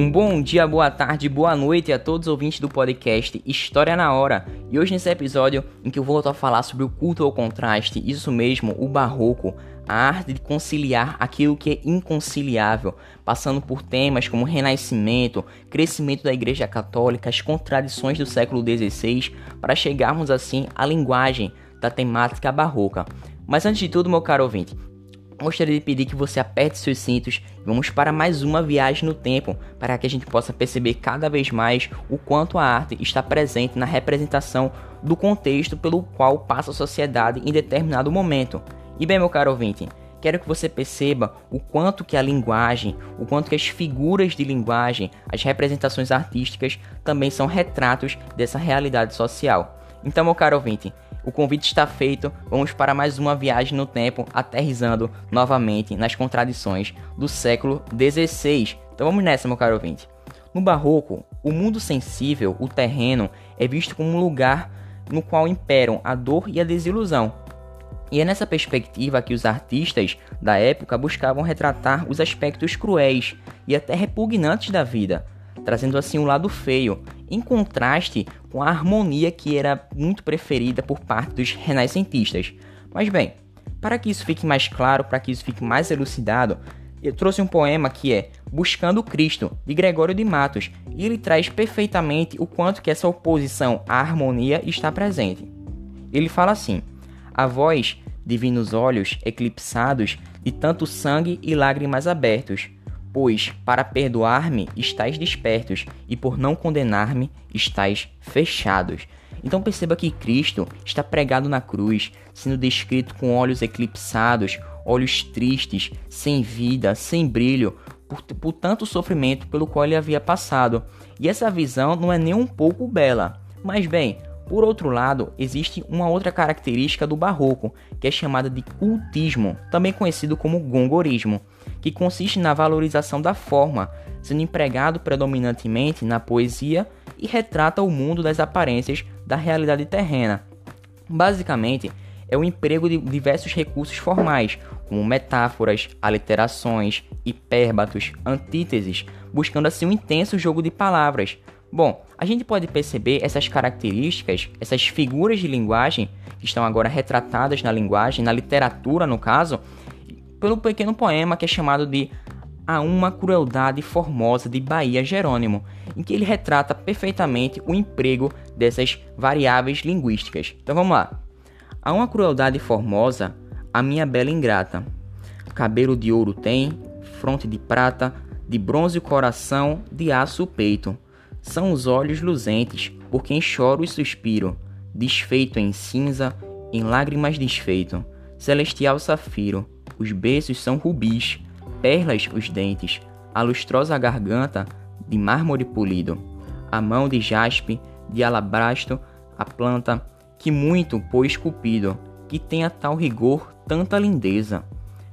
Um bom dia, boa tarde, boa noite a todos os ouvintes do podcast História na Hora. E hoje nesse episódio em que eu vou a falar sobre o culto ao contraste, isso mesmo, o barroco, a arte de conciliar aquilo que é inconciliável, passando por temas como renascimento, crescimento da Igreja Católica, as contradições do século XVI, para chegarmos assim à linguagem da temática barroca. Mas antes de tudo, meu caro ouvinte, gostaria de pedir que você aperte seus cintos e vamos para mais uma viagem no tempo, para que a gente possa perceber cada vez mais o quanto a arte está presente na representação do contexto pelo qual passa a sociedade em determinado momento. E bem, meu caro ouvinte, quero que você perceba o quanto que a linguagem, o quanto que as figuras de linguagem, as representações artísticas também são retratos dessa realidade social. Então, meu caro ouvinte, o convite está feito, vamos para mais uma viagem no tempo, aterrizando novamente nas contradições do século XVI. Então vamos nessa, meu caro ouvinte. No Barroco, o mundo sensível, o terreno, é visto como um lugar no qual imperam a dor e a desilusão. E é nessa perspectiva que os artistas da época buscavam retratar os aspectos cruéis e até repugnantes da vida, trazendo assim um lado feio, em contraste com a harmonia que era muito preferida por parte dos renascentistas. Mas bem, para que isso fique mais claro, para que isso fique mais elucidado, eu trouxe um poema que é Buscando Cristo, de Gregório de Matos, e ele traz perfeitamente o quanto que essa oposição à harmonia está presente. Ele fala assim: A voz, divinos olhos eclipsados de tanto sangue e lágrimas abertos, Pois, para perdoar-me, estáis despertos, e por não condenar-me, estáis fechados. Então perceba que Cristo está pregado na cruz, sendo descrito com olhos eclipsados, olhos tristes, sem vida, sem brilho, por, por tanto sofrimento pelo qual ele havia passado. E essa visão não é nem um pouco bela. Mas bem, por outro lado, existe uma outra característica do barroco, que é chamada de cultismo, também conhecido como gongorismo que consiste na valorização da forma, sendo empregado predominantemente na poesia e retrata o mundo das aparências da realidade terrena. Basicamente, é o emprego de diversos recursos formais, como metáforas, aliterações, hipérbatos, antíteses, buscando assim um intenso jogo de palavras. Bom, a gente pode perceber essas características, essas figuras de linguagem que estão agora retratadas na linguagem, na literatura no caso, pelo pequeno poema que é chamado de A Uma Crueldade Formosa de Bahia Jerônimo, em que ele retrata perfeitamente o emprego dessas variáveis linguísticas. Então vamos lá. A uma crueldade formosa, a minha bela ingrata. Cabelo de ouro tem, fronte de prata, de bronze o coração, de aço o peito. São os olhos luzentes, por quem choro e suspiro, desfeito em cinza, em lágrimas desfeito. Celestial safiro, os beiços são rubis, perlas os dentes, a lustrosa garganta de mármore polido, a mão de jaspe, de alabastro, a planta, que muito pois esculpido, que tenha tal rigor, tanta lindeza,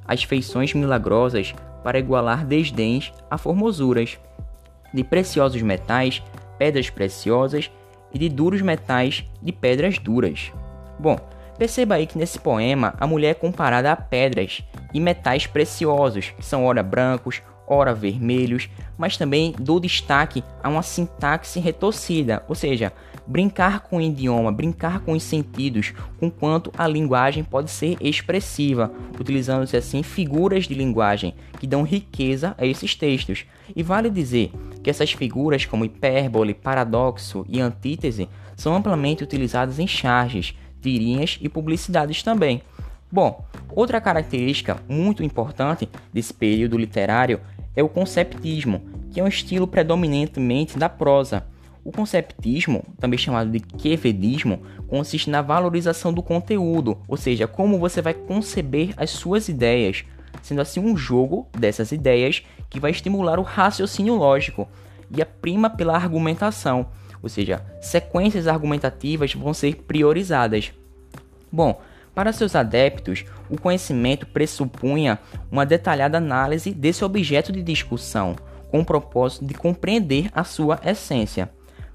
as feições milagrosas para igualar desdéns a formosuras, de preciosos metais, pedras preciosas, e de duros metais, de pedras duras. Bom, Perceba aí que nesse poema a mulher é comparada a pedras e metais preciosos, que são ora brancos, ora vermelhos, mas também dou destaque a uma sintaxe retorcida, ou seja, brincar com o idioma, brincar com os sentidos, com quanto a linguagem pode ser expressiva, utilizando-se assim figuras de linguagem que dão riqueza a esses textos. E vale dizer que essas figuras como hipérbole, paradoxo e antítese são amplamente utilizadas em charges, tirinhas e publicidades também. Bom, outra característica muito importante desse período literário é o conceptismo, que é um estilo predominantemente da prosa. O conceptismo, também chamado de quevedismo, consiste na valorização do conteúdo, ou seja, como você vai conceber as suas ideias, sendo assim um jogo dessas ideias que vai estimular o raciocínio lógico e a prima pela argumentação ou seja, sequências argumentativas vão ser priorizadas. Bom, para seus adeptos, o conhecimento pressupunha uma detalhada análise desse objeto de discussão, com o propósito de compreender a sua essência.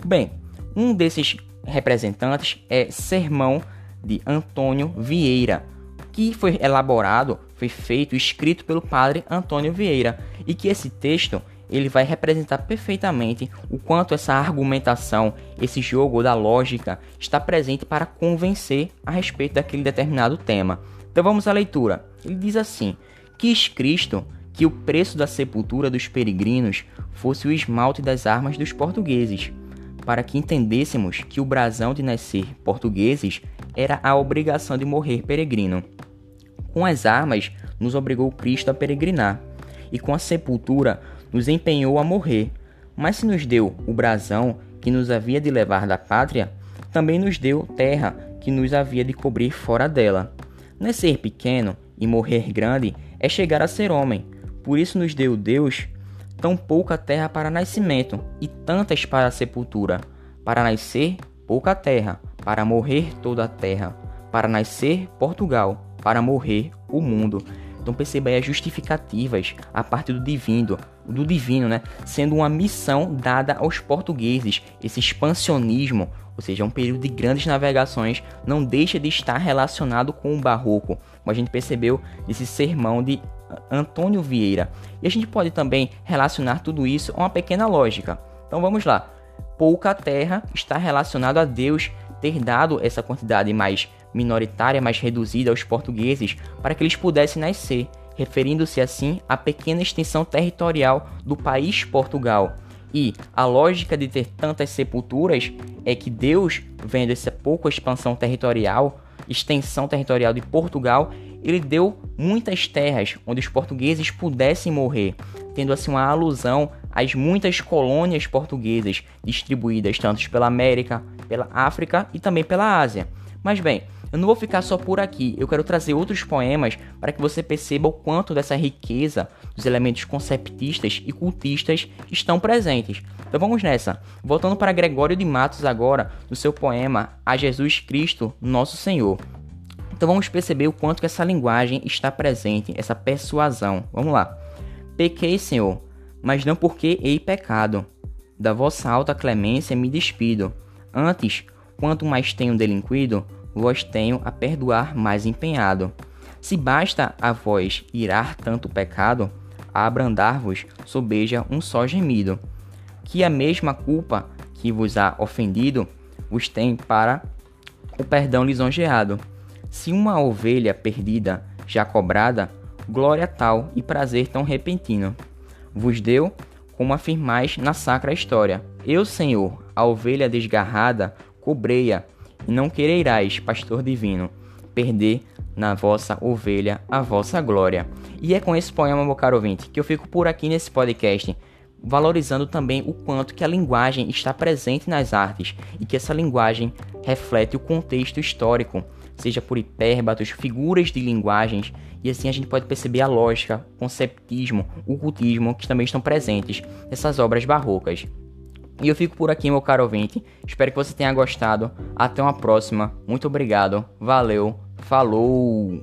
Bem, um desses representantes é Sermão de Antônio Vieira, que foi elaborado, foi feito, escrito pelo padre Antônio Vieira, e que esse texto ele vai representar perfeitamente o quanto essa argumentação, esse jogo da lógica está presente para convencer a respeito daquele determinado tema. Então vamos à leitura. Ele diz assim: Quis Cristo que o preço da sepultura dos peregrinos fosse o esmalte das armas dos portugueses, para que entendêssemos que o brasão de nascer portugueses era a obrigação de morrer peregrino. Com as armas, nos obrigou Cristo a peregrinar, e com a sepultura, nos empenhou a morrer. Mas se nos deu o brasão que nos havia de levar da pátria, também nos deu terra que nos havia de cobrir fora dela. Nascer pequeno e morrer grande é chegar a ser homem. Por isso nos deu Deus tão pouca terra para nascimento e tantas para sepultura. Para nascer, pouca terra, para morrer toda a terra. Para nascer, Portugal, para morrer, o mundo. Então perceba aí as justificativas a partir do divino, do divino, né, sendo uma missão dada aos portugueses. Esse expansionismo, ou seja, um período de grandes navegações, não deixa de estar relacionado com o barroco, como a gente percebeu nesse sermão de Antônio Vieira. E a gente pode também relacionar tudo isso a uma pequena lógica. Então vamos lá. Pouca terra está relacionado a Deus ter dado essa quantidade mais minoritária, mais reduzida aos portugueses, para que eles pudessem nascer, referindo-se assim à pequena extensão territorial do país Portugal. E a lógica de ter tantas sepulturas é que Deus, vendo essa pouca expansão territorial, extensão territorial de Portugal, ele deu muitas terras onde os portugueses pudessem morrer, tendo assim uma alusão às muitas colônias portuguesas distribuídas tanto pela América, pela África e também pela Ásia. Mas bem, eu não vou ficar só por aqui, eu quero trazer outros poemas para que você perceba o quanto dessa riqueza dos elementos conceptistas e cultistas estão presentes. Então vamos nessa. Voltando para Gregório de Matos agora, no seu poema A Jesus Cristo, Nosso Senhor. Então vamos perceber o quanto que essa linguagem está presente, essa persuasão. Vamos lá. Pequei, Senhor, mas não porque hei pecado. Da vossa alta clemência me despido. Antes, quanto mais tenho delinquido, vós tenho a perdoar mais empenhado. Se basta a vós irar tanto pecado, a abrandar-vos sobeja um só gemido, que a mesma culpa que vos há ofendido vos tem para o perdão lisonjeado. Se uma ovelha perdida já cobrada, glória tal e prazer tão repentino vos deu, como afirmais na sacra história. Eu, Senhor, a ovelha desgarrada, cobrei-a e não quereirás, pastor divino, perder na vossa ovelha a vossa glória. E é com esse poema, meu caro ouvinte, que eu fico por aqui nesse podcast, valorizando também o quanto que a linguagem está presente nas artes e que essa linguagem reflete o contexto histórico, seja por hipérbatos, figuras de linguagens, e assim a gente pode perceber a lógica, conceptismo, o cultismo que também estão presentes nessas obras barrocas. E eu fico por aqui, meu caro ouvinte. Espero que você tenha gostado. Até uma próxima. Muito obrigado. Valeu. Falou.